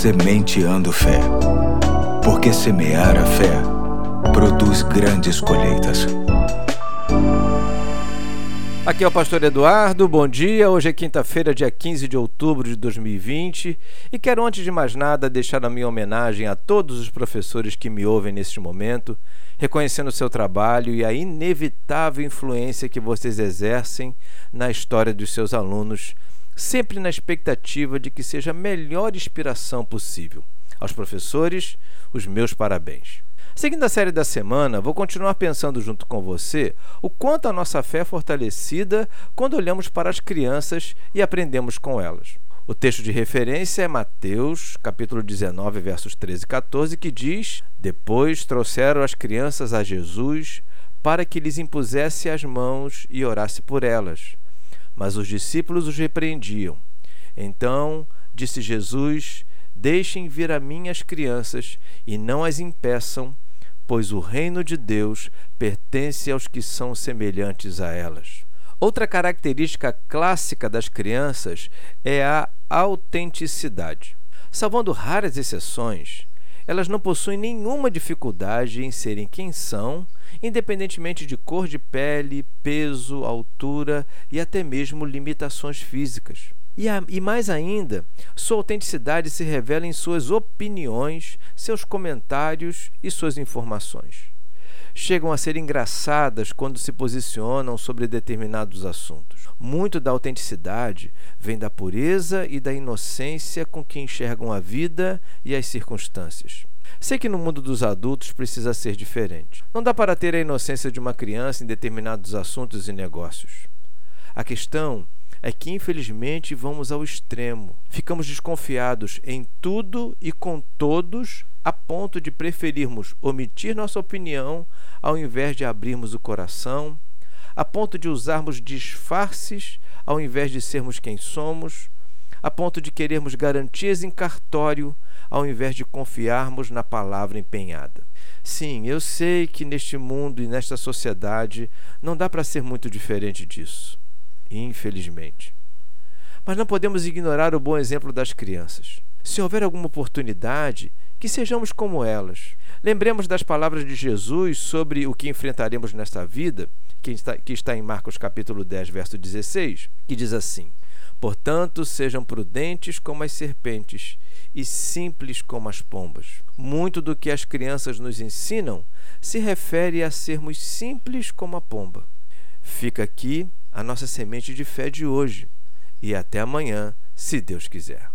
Sementeando Fé. Porque semear a fé produz grandes colheitas. Aqui é o pastor Eduardo, bom dia. Hoje é quinta-feira, dia 15 de outubro de 2020 e quero, antes de mais nada, deixar a minha homenagem a todos os professores que me ouvem neste momento, reconhecendo o seu trabalho e a inevitável influência que vocês exercem na história dos seus alunos sempre na expectativa de que seja a melhor inspiração possível. Aos professores, os meus parabéns. Seguindo a série da semana, vou continuar pensando junto com você o quanto a nossa fé é fortalecida quando olhamos para as crianças e aprendemos com elas. O texto de referência é Mateus, capítulo 19, versos 13 e 14, que diz: Depois trouxeram as crianças a Jesus para que lhes impusesse as mãos e orasse por elas. Mas os discípulos os repreendiam. Então disse Jesus: Deixem vir a mim as crianças e não as impeçam, pois o reino de Deus pertence aos que são semelhantes a elas. Outra característica clássica das crianças é a autenticidade. Salvando raras exceções, elas não possuem nenhuma dificuldade em serem quem são independentemente de cor de pele, peso, altura e até mesmo limitações físicas. E, a, e, mais ainda, sua autenticidade se revela em suas opiniões, seus comentários e suas informações. Chegam a ser engraçadas quando se posicionam sobre determinados assuntos. Muito da autenticidade vem da pureza e da inocência com que enxergam a vida e as circunstâncias. Sei que no mundo dos adultos precisa ser diferente. Não dá para ter a inocência de uma criança em determinados assuntos e negócios. A questão é que, infelizmente, vamos ao extremo. Ficamos desconfiados em tudo e com todos, a ponto de preferirmos omitir nossa opinião ao invés de abrirmos o coração, a ponto de usarmos disfarces ao invés de sermos quem somos, a ponto de querermos garantias em cartório ao invés de confiarmos na palavra empenhada. Sim, eu sei que neste mundo e nesta sociedade não dá para ser muito diferente disso, infelizmente. Mas não podemos ignorar o bom exemplo das crianças. Se houver alguma oportunidade, que sejamos como elas. Lembremos das palavras de Jesus sobre o que enfrentaremos nesta vida, que está, em Marcos capítulo 10, verso 16, que diz assim: Portanto, sejam prudentes como as serpentes e simples como as pombas. Muito do que as crianças nos ensinam se refere a sermos simples como a pomba. Fica aqui a nossa semente de fé de hoje e até amanhã, se Deus quiser.